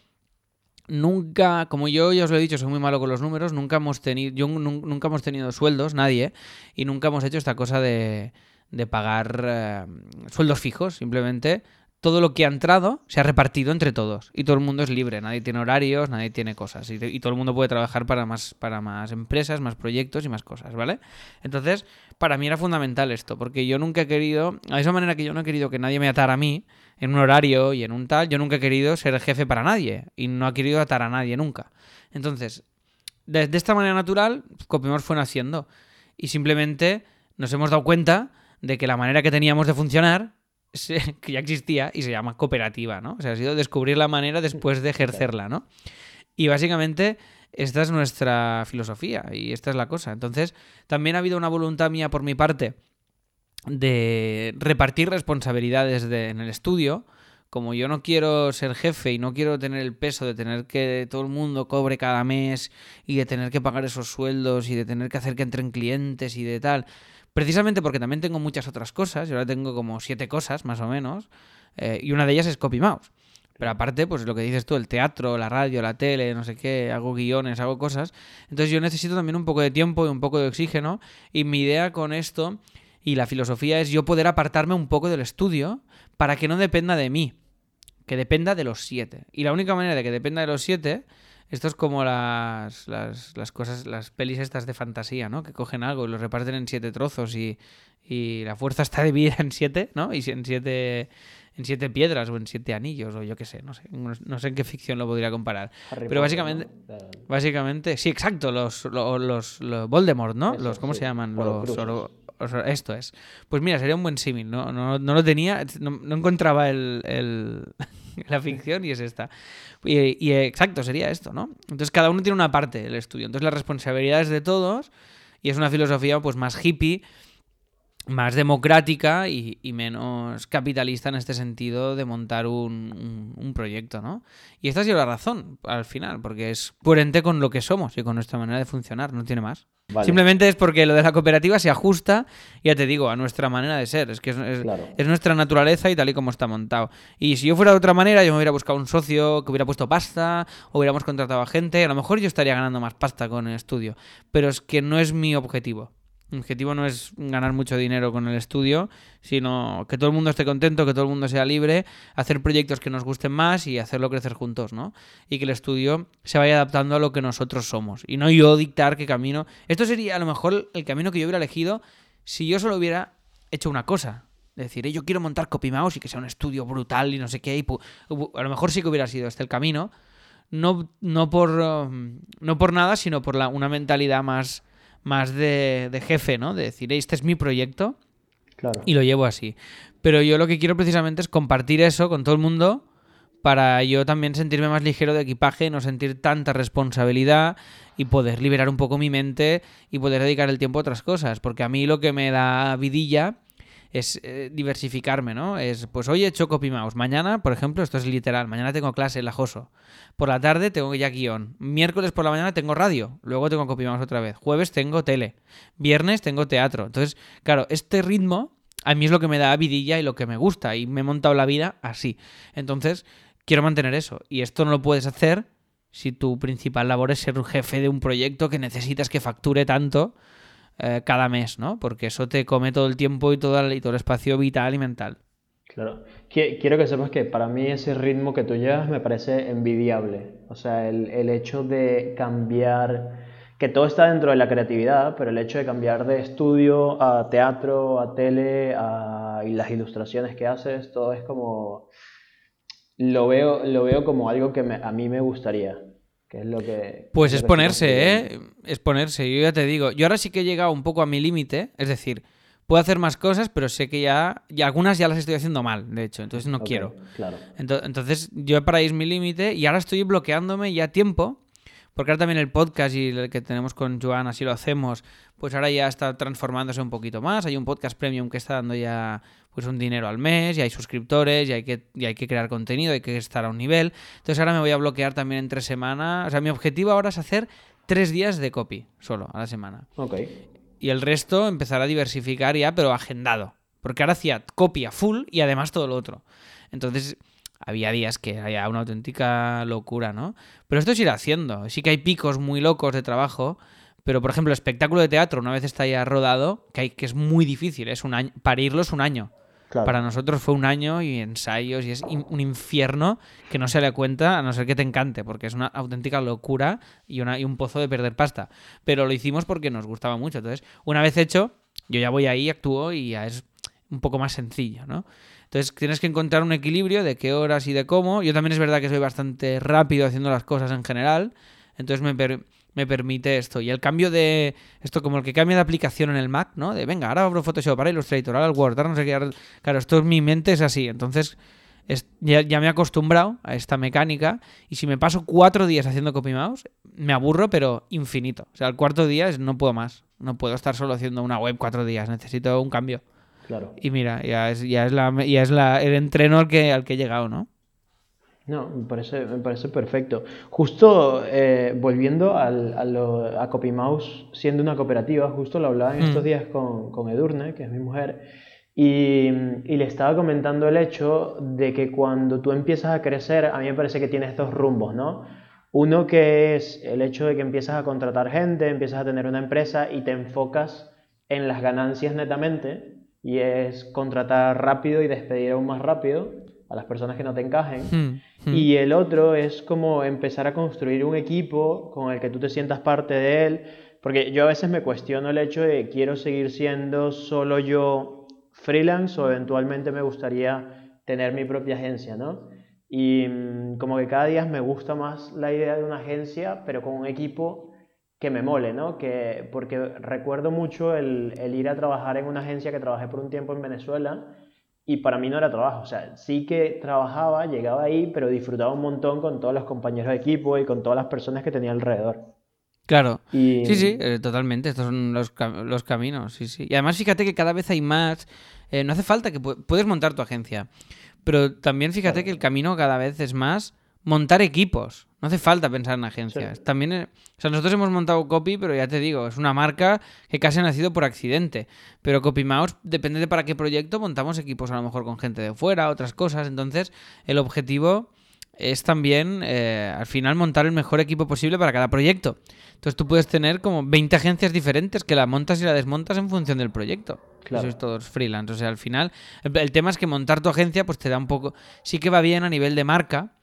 S2: Nunca, como yo ya os lo he dicho, soy muy malo con los números, nunca hemos tenido, yo nun- nunca hemos tenido sueldos, nadie, y nunca hemos hecho esta cosa de, de pagar eh, sueldos fijos, simplemente todo lo que ha entrado se ha repartido entre todos y todo el mundo es libre, nadie tiene horarios, nadie tiene cosas y, todo el mundo puede trabajar para más, para más empresas, más proyectos y más cosas, ¿vale? Entonces, para mí era fundamental esto, porque yo nunca he querido, a esa manera que yo no he querido que nadie me atara a mí en un horario y en un tal, yo nunca he querido ser jefe para nadie y no he querido atar a nadie nunca. Entonces, de, de esta manera natural, Copimos fue naciendo y simplemente nos hemos dado cuenta de que la manera que teníamos de funcionar se- que ya existía y se llama cooperativa, ¿no? O sea, ha sido descubrir la manera después de ejercerla, ¿no? Y básicamente esta es nuestra filosofía y esta es la cosa. Entonces, también ha habido una voluntad mía por mi parte de repartir responsabilidades de- en el estudio. Como yo no quiero ser jefe y no quiero tener el peso de tener que todo el mundo cobre cada mes y de tener que pagar esos sueldos y de tener que hacer que entren clientes y de tal, precisamente porque también tengo muchas otras cosas, yo ahora tengo como siete cosas más o menos, eh, y una de ellas es CopyMouse. Pero aparte, pues lo que dices tú, el teatro, la radio, la tele, no sé qué, hago guiones, hago cosas. Entonces yo necesito también un poco de tiempo y un poco de oxígeno. Y mi idea con esto y la filosofía es yo poder apartarme un poco del estudio para que no dependa de mí, que dependa de los siete. Y la única manera de que dependa de los siete, esto es como las, las, las cosas, las pelis estas de fantasía, ¿no? Que cogen algo y lo reparten en siete trozos y, y la fuerza está dividida en siete, ¿no? Y en siete, en siete piedras o en siete anillos o yo qué sé, no sé, no, no sé en qué ficción lo podría comparar.
S1: Harry
S2: pero
S1: Potter,
S2: básicamente-
S1: ¿no?
S2: Básicamente, sí, exacto, los, lo- los, los Voldemort, ¿no?
S1: Eso,
S2: los, ¿Cómo
S1: sí,
S2: se llaman? Los, esto es. Pues mira, sería un buen símil, ¿no? No, no lo tenía, no, no encontraba el, el- la ficción y es esta. Y, exacto, sería esto, ¿no? Entonces cada uno tiene una parte del estudio. Entonces la responsabilidad es de todos y es una filosofía pues más hippie, más democrática y, y menos capitalista en este sentido de montar un, un- un proyecto, ¿no? Y esta ha sido la razón al final, porque es coherente con lo que somos y con nuestra manera de funcionar, no tiene más.
S1: vale,
S2: Simplemente es porque lo de la cooperativa se ajusta, ya te digo, a nuestra manera de ser. Es que es, es-
S1: Claro.
S2: es nuestra naturaleza y tal y como está montado. Y si yo fuera de otra manera, yo me hubiera buscado un socio que hubiera puesto pasta, hubiéramos contratado a gente, a lo mejor yo estaría ganando más pasta con el estudio. Pero es que no es mi objetivo. Mi objetivo no es ganar mucho dinero con el estudio, sino que todo el mundo esté contento, que todo el mundo sea libre, hacer proyectos que nos gusten más y hacerlo crecer juntos, ¿no? Y que el estudio se vaya adaptando a lo que nosotros somos. Y no yo dictar qué camino. Esto sería a lo mejor el camino que yo hubiera elegido si yo solo hubiera hecho una cosa. Es decir, "Eh, yo quiero montar CopyMouse y que sea un estudio brutal y no sé qué. Y a lo mejor sí que hubiera sido este el camino. No, no, por, um, no por nada, sino por la, una mentalidad más, más de, de jefe, ¿no? De decir, "Eh, este es mi proyecto
S1: claro.
S2: y lo llevo así. Pero yo lo que quiero precisamente es compartir eso con todo el mundo para yo también sentirme más ligero de equipaje, no sentir tanta responsabilidad y poder liberar un poco mi mente y poder dedicar el tiempo a otras cosas. Porque a mí lo que me da vidilla es eh, diversificarme, ¿no? Es, pues hoy he hecho CopyMouse. Mañana, por ejemplo, esto es literal. Mañana tengo clase en la JOSO. Por la tarde tengo ya guion. Miércoles por la mañana tengo radio. Luego tengo CopyMouse otra vez. Jueves tengo tele. Viernes tengo teatro. Entonces, claro, este ritmo a mí es lo que me da vidilla y lo que me gusta. Y me he montado la vida así. Entonces, quiero mantener eso. Y esto no lo puedes hacer si tu principal labor es ser un jefe de un proyecto que necesitas que facture tanto eh, cada mes, ¿no? Porque eso te come todo el tiempo y todo el, y todo el espacio vital y mental.
S1: Claro. Qui- Quiero que sepas que para mí ese ritmo que tú llevas me parece envidiable. O sea, el, el hecho de cambiar, que todo está dentro de la creatividad, pero el hecho de cambiar de estudio a teatro, a tele, a, y las ilustraciones que haces, todo es como... lo veo, lo veo como algo que a mí me gustaría. Que es lo que.
S2: Pues es ponerse, ¿eh? Es ponerse. Yo ya te digo. Yo ahora sí que he llegado un poco a mi límite. Es decir, puedo hacer más cosas, pero sé que ya, y algunas ya las estoy haciendo mal, de hecho, entonces no quiero.
S1: Claro.
S2: Entonces, yo para es mi límite y ahora estoy bloqueándome ya tiempo, porque ahora también el podcast y el que tenemos con Joan, así lo hacemos, pues ahora ya está transformándose un poquito más. Hay un podcast premium que está dando ya pues un dinero al mes, y hay suscriptores, y hay que, y hay que crear contenido, hay que estar a un nivel. Entonces ahora me voy a bloquear también entre semana. O sea, mi objetivo ahora es hacer tres días de copy solo a la semana.
S1: Ok
S2: y el resto empezar a diversificar ya, pero agendado. Porque ahora hacía copia full y además todo lo otro. Entonces, había días que era una auténtica locura, ¿no? Pero esto es ir haciendo. Sí que hay picos muy locos de trabajo, pero por ejemplo, el espectáculo de teatro, una vez está ya rodado, que, hay, que es muy difícil, es un año, parirlo es un año. Para nosotros fue un año y ensayos y es un infierno que no se le cuenta a no ser que te encante, porque es una auténtica locura y, una, y un pozo de perder pasta. Pero lo hicimos porque nos gustaba mucho. Entonces, una vez hecho, yo ya voy ahí, actúo y ya es un poco más sencillo, ¿no? Entonces tienes que encontrar un equilibrio de qué horas y de cómo. Yo también es verdad que soy bastante rápido haciendo las cosas en general. Entonces me, me permite esto. Y el cambio de. Esto como el que cambia de aplicación en el Mac, ¿no? De venga, ahora abro Photoshop, ahora Illustrator, ahora el Word, ahora no sé qué. Claro, esto en mi mente es así. Entonces. ya, me he acostumbrado a esta mecánica y si me paso cuatro días haciendo copy mouse, me aburro, pero infinito. O sea, el cuarto día es no puedo más. No puedo estar solo haciendo una web cuatro días. Necesito un cambio.
S1: Claro.
S2: Y mira, ya es, ya es, la, ya es la, el entreno al que, al que he llegado, ¿no?
S1: No, me parece, me parece perfecto. Justo eh, volviendo al, a, lo, a CopyMouse siendo una cooperativa, justo lo hablaba en estos mm. días con, con, Edurne, que es mi mujer, y, y, le estaba comentando el hecho de que cuando tú empiezas a crecer, a mí me parece que tienes dos rumbos, ¿no? Uno que es el hecho de que empiezas a contratar gente, empiezas a tener una empresa y te enfocas en las ganancias netamente, y es contratar rápido y despedir aún más rápido a las personas que no te encajen. Hmm. Hmm. Y el otro es como empezar a construir un equipo con el que tú te sientas parte de él, porque yo a veces me cuestiono el hecho de quiero seguir siendo solo yo freelance o eventualmente me gustaría tener mi propia agencia, ¿no? Y mm, como que cada día me gusta más la idea de una agencia, pero con un equipo que me mole, ¿no? Que, porque recuerdo mucho el, el ir a trabajar en una agencia que trabajé por un tiempo en Venezuela y para mí no era trabajo, o sea, sí que trabajaba, llegaba ahí, pero disfrutaba un montón con todos los compañeros de equipo y con todas las personas que tenía alrededor.
S2: Claro. Sí, sí, eh, totalmente. Estos son los, los, caminos, sí, sí. Y además fíjate que cada vez hay más. Eh, no hace falta que puedes montar tu agencia. Pero también fíjate que el camino cada vez es más montar equipos. No hace falta pensar en agencias. También, eh, o sea, nosotros hemos montado Copy, pero ya te digo, es una marca que casi ha nacido por accidente. Pero Copy Mouse, depende de para qué proyecto, montamos equipos a lo mejor con gente de fuera, otras cosas. Entonces, el objetivo es también, eh, al final, montar el mejor equipo posible para cada proyecto. Entonces, tú puedes tener como 20 agencias diferentes que la montas y la desmontas en función del proyecto. Claro. Eso es todo freelance. O sea, al final, el, el tema es que montar tu agencia, pues te da un poco. Sí que va bien a nivel de marca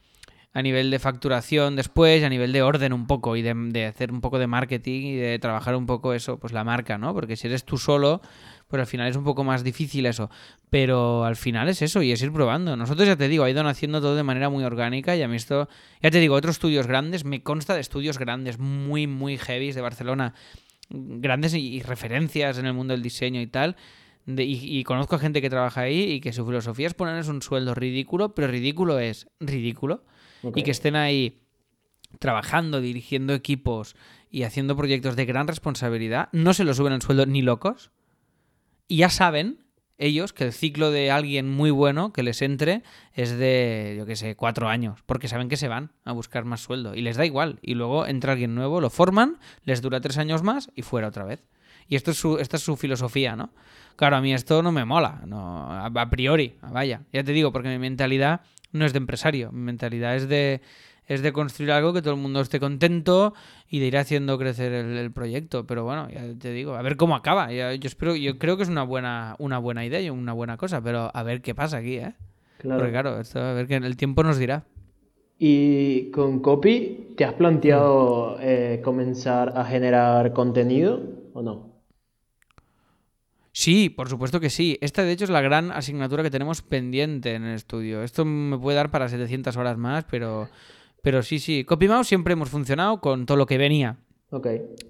S2: a nivel de facturación después, a nivel de orden un poco y de, hacer un poco de marketing y de trabajar un poco eso, pues la marca, ¿no? Porque si eres tú solo, pues al final es un poco más difícil eso. Pero al final es eso y es ir probando. Nosotros ya te digo, ha ido haciendo todo de manera muy orgánica y a mí esto, ya te digo, otros estudios grandes, me consta de estudios grandes, muy, muy heavy de Barcelona, grandes y, referencias en el mundo del diseño y tal. y, y, conozco a gente que trabaja ahí y que su filosofía es ponerles un sueldo ridículo, pero ridículo es ridículo y que estén ahí trabajando, dirigiendo equipos y haciendo proyectos de gran responsabilidad, no se lo suben el sueldo ni locos. Y ya saben ellos que el ciclo de alguien muy bueno que les entre es de, yo qué sé, cuatro años, porque saben que se van a buscar más sueldo y les da igual. Y luego entra alguien nuevo, lo forman, les dura tres años más y fuera otra vez. Y esto es su, esta es su filosofía, ¿no? Claro, a mí esto no me mola, no, a priori, vaya. Ya te digo, porque mi mentalidad no es de empresario. Mi mentalidad es de, es de construir algo que todo el mundo esté contento y de ir haciendo crecer el, proyecto. Pero bueno, ya te digo, a ver cómo acaba. yo espero, yo creo que es una buena, una buena idea y una buena cosa, pero a ver qué pasa aquí, ¿eh? Claro. Porque claro, esto, a ver que el tiempo nos dirá.
S1: ¿Y con Copy te has planteado eh, comenzar a generar contenido o no?
S2: Sí, por supuesto que sí. Esta, de hecho, es la gran asignatura que tenemos pendiente en el estudio. Esto me puede dar para 700 horas más, pero, pero sí, sí. CopyMouse siempre hemos funcionado con todo lo que venía.
S1: Ok.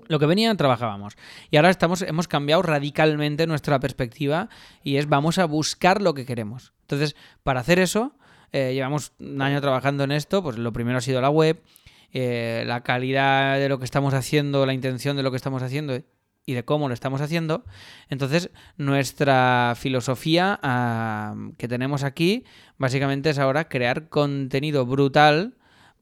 S2: Lo que venía trabajábamos. Y ahora estamos, hemos cambiado radicalmente nuestra perspectiva y es vamos a buscar lo que queremos. Entonces, para hacer eso, eh, llevamos un año trabajando en esto, pues lo primero ha sido la web, eh, la calidad de lo que estamos haciendo, la intención de lo que estamos haciendo y de cómo lo estamos haciendo. Entonces, nuestra filosofía que tenemos aquí básicamente es ahora crear contenido brutal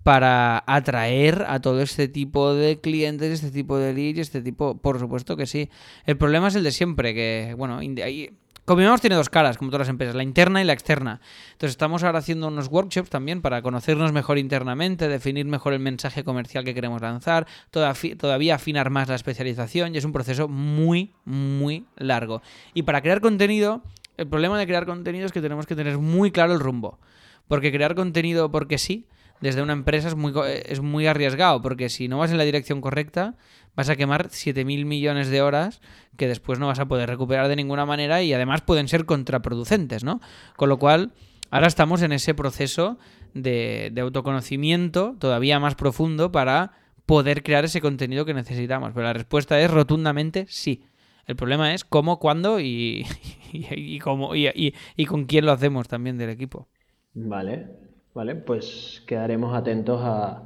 S2: para atraer a todo este tipo de clientes, este tipo de leads, este tipo, por supuesto que sí. El problema es el de siempre, que, bueno, ahí Copymouse tiene dos caras, como todas las empresas, la interna y la externa. Entonces estamos ahora haciendo unos workshops también para conocernos mejor internamente, definir mejor el mensaje comercial que queremos lanzar, todavía afinar más la especialización y es un proceso muy, muy largo. Y para crear contenido, el problema de crear contenido es que tenemos que tener muy claro el rumbo. Porque crear contenido porque sí, desde una empresa es muy, es muy arriesgado, porque si no vas en la dirección correcta, vas a quemar 7.000 millones de horas que después no vas a poder recuperar de ninguna manera y además pueden ser contraproducentes, ¿no? Con lo cual, ahora estamos en ese proceso de, autoconocimiento todavía más profundo para poder crear ese contenido que necesitamos. Pero la respuesta es rotundamente sí. El problema es cómo, cuándo y, y, cómo, y, y, con quién lo hacemos también del equipo.
S1: Vale, vale, pues quedaremos atentos a,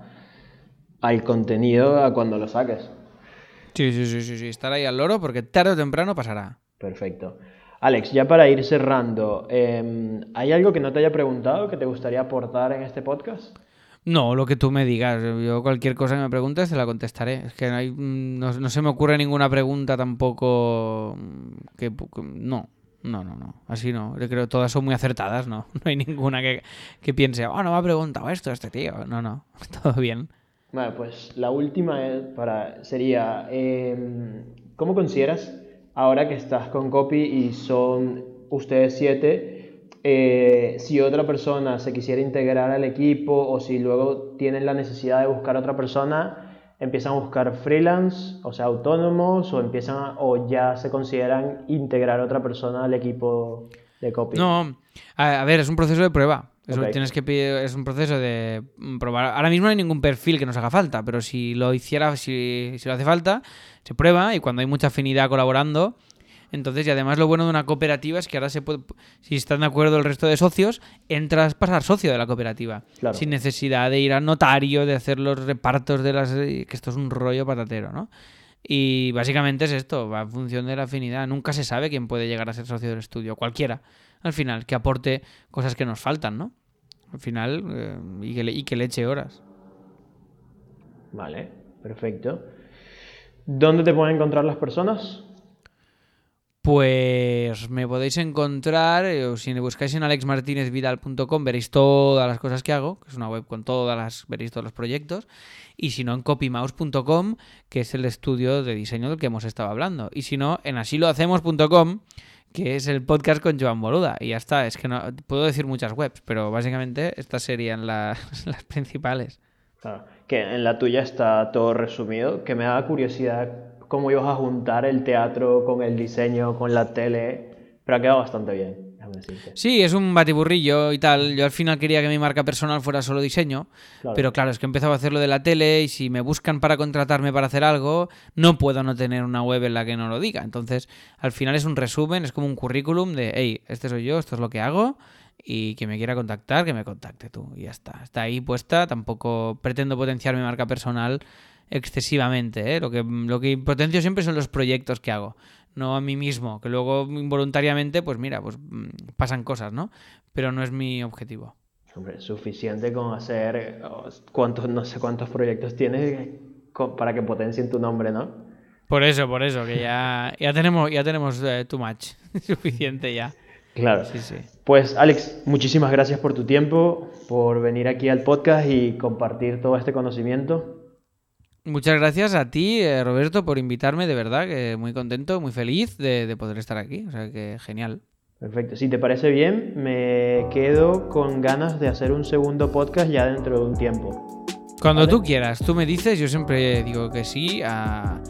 S1: al contenido a cuando lo saques.
S2: Sí, sí, sí, sí, sí, estar ahí al loro porque tarde o temprano pasará.
S1: Perfecto. Alex, ya para ir cerrando, em, ¿hay algo que no te haya preguntado que te gustaría aportar en este podcast?
S2: No, lo que tú me digas. Yo cualquier cosa que me preguntes te la contestaré. Es que no, hay, mm, no, se me ocurre ninguna pregunta tampoco que... No, no, no, no. Así no. Yo creo que todas son muy acertadas, ¿no? No hay ninguna que, que piense, oh, no me ha preguntado esto este tío. No, no. Todo bien.
S1: Bueno, pues la última para, sería, em, ¿cómo consideras ahora que estás con Copy y son ustedes siete, eh, si otra persona se quisiera integrar al equipo o si luego tienen la necesidad de buscar otra persona, empiezan a buscar freelance, o sea, autónomos, o empiezan o ya se consideran integrar a otra persona al equipo de Copy?
S2: No, a ver, es un proceso de prueba. Eso tienes que es un proceso de probar. Ahora mismo no hay ningún perfil que nos haga falta, pero si lo hiciera, si, si lo hace falta, se prueba y cuando hay mucha afinidad colaborando, entonces, y además lo bueno de una cooperativa es que ahora se puede, si están de acuerdo el resto de socios, entras para ser socio de la cooperativa. Sin necesidad de ir al notario, de hacer los repartos de las... que esto es un rollo patatero, ¿no? Y básicamente es esto, va en función de la afinidad. Nunca se sabe quién puede llegar a ser socio del estudio, cualquiera, al final, que aporte cosas que nos faltan, ¿no? Al final, eh, y, que le, y que le eche horas.
S1: Vale, perfecto. ¿Dónde te pueden encontrar las personas?
S2: Pues me podéis encontrar, eh, o si me buscáis en alexmartinezvidal.com veréis todas las cosas que hago, que es una web con todas las, veréis todos los proyectos, y si no en copymouse.com, que es el estudio de diseño del que hemos estado hablando, y si no en asilohacemos.com, que es el podcast con Joan Boluda. Y ya está, es que no puedo decir muchas webs, pero básicamente estas serían las, las principales.
S1: Claro, que en la tuya está todo resumido, que me da curiosidad cómo ibas a juntar el teatro con el diseño, con la tele, pero ha quedado bastante bien.
S2: Sí, es un batiburrillo y tal. Yo al final quería que mi marca personal fuera solo diseño, pero claro, es que empezaba a hacerlo de la tele y si me buscan para contratarme para hacer algo, no puedo no tener una web en la que no lo diga. Entonces, al final es un resumen, es como un currículum de, hey, este soy yo, esto es lo que hago y que me quiera contactar, que me contacte tú. Y ya está. Está ahí puesta. Tampoco pretendo potenciar mi marca personal excesivamente. ¿eh? Lo, que, lo que potencio siempre son los proyectos que hago no a mí mismo, que luego involuntariamente, pues mira, pues mm, pasan cosas, ¿no? Pero no es mi objetivo.
S1: Hombre, suficiente con hacer cuántos, no sé cuántos proyectos tienes para que potencien tu nombre, ¿no?
S2: Por eso, por eso, que ya, ya tenemos, ya tenemos eh, too much, suficiente ya.
S1: Claro. Sí, sí. Pues Alex, muchísimas gracias por tu tiempo, por venir aquí al podcast y compartir todo este conocimiento.
S2: Muchas gracias a ti, eh, Roberto, por invitarme, de verdad, que muy contento, muy feliz de, poder estar aquí, o sea que genial.
S1: Perfecto, si te parece bien, me quedo con ganas de hacer un segundo podcast ya dentro de un tiempo.
S2: Cuando ¿Vale? tú quieras, tú me dices, yo siempre digo que sí a,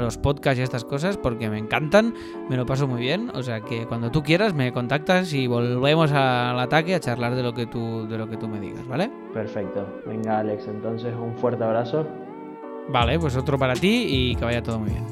S2: los podcasts y a estas cosas porque me encantan, me lo paso muy bien, o sea que cuando tú quieras me contactas y volvemos al ataque a charlar de lo que tú, de lo que tú me digas, ¿vale?
S1: Perfecto, venga Alex, entonces un fuerte abrazo
S2: Vale, pues otro para ti y que vaya todo muy bien.